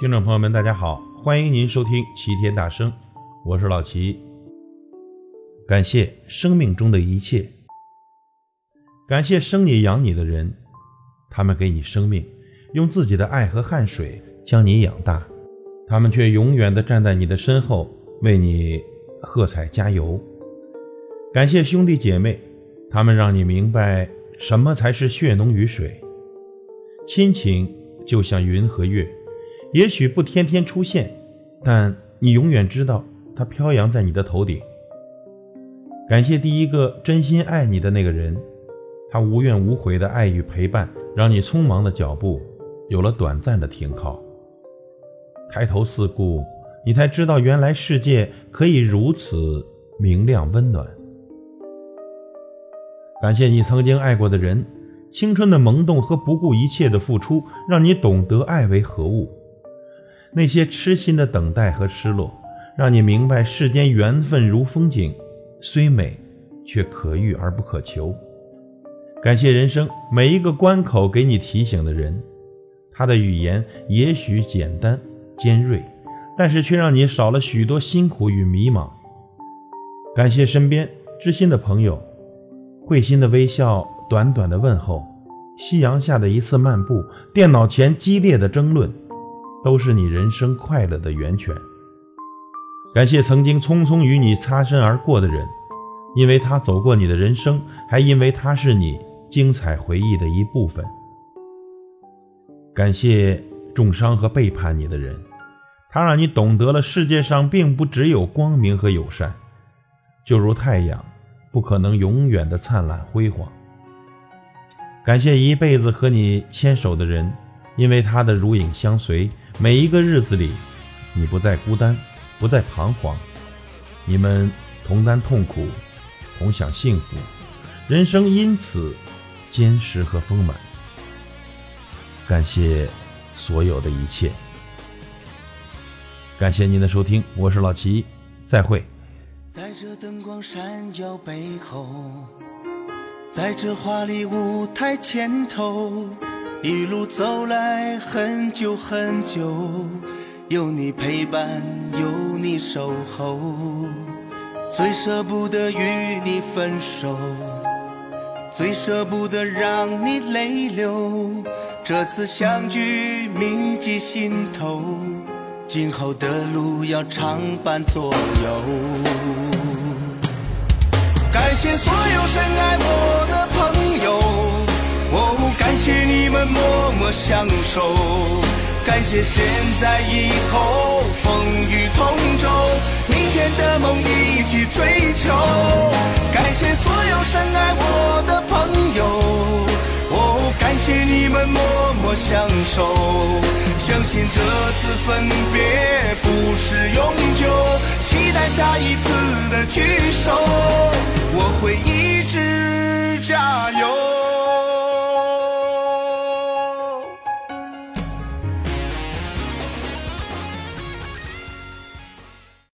听众朋友们，大家好，欢迎您收听齐天大圣，我是老齐。感谢生命中的一切，感谢生你养你的人，他们给你生命，用自己的爱和汗水将你养大，他们却永远的站在你的身后，为你喝彩加油。感谢兄弟姐妹，他们让你明白什么才是血浓于水。亲情就像云和月，也许不天天出现，但你永远知道它飘扬在你的头顶。感谢第一个真心爱你的那个人，他无怨无悔的爱与陪伴，让你匆忙的脚步有了短暂的停靠。抬头四顾，你才知道原来世界可以如此明亮温暖。感谢你曾经爱过的人，青春的萌动和不顾一切的付出，让你懂得爱为何物。那些痴心的等待和失落，让你明白世间缘分如风景。虽美，却可遇而不可求。感谢人生每一个关口给你提醒的人，他的语言也许简单尖锐，但是却让你少了许多辛苦与迷茫。感谢身边知心的朋友，会心的微笑，短短的问候，夕阳下的一次漫步，电脑前激烈的争论，都是你人生快乐的源泉。感谢曾经匆匆与你擦身而过的人，因为他走过你的人生，还因为他是你精彩回忆的一部分。感谢重伤和背叛你的人，他让你懂得了世界上并不只有光明和友善，就如太阳，不可能永远的灿烂辉煌。感谢一辈子和你牵手的人，因为他的如影相随，每一个日子里，你不再孤单。不再彷徨，你们同担痛苦，同享幸福，人生因此坚实和丰满。感谢所有的一切，感谢您的收听，我是老齐，再会。在这灯光闪耀背后，在这华丽舞台前头，一路走来很久很久。有你陪伴，有你守候，最舍不得与你分手，最舍不得让你泪流。这次相聚铭记心头，今后的路要常伴左右。感谢所有深爱我默默相守。感谢现在以后风雨同舟，明天的梦一起追求。感谢所有深爱我的朋友，哦，感谢你们默默相守。相信这次分别不是永久，期待下一次的聚首，我会一。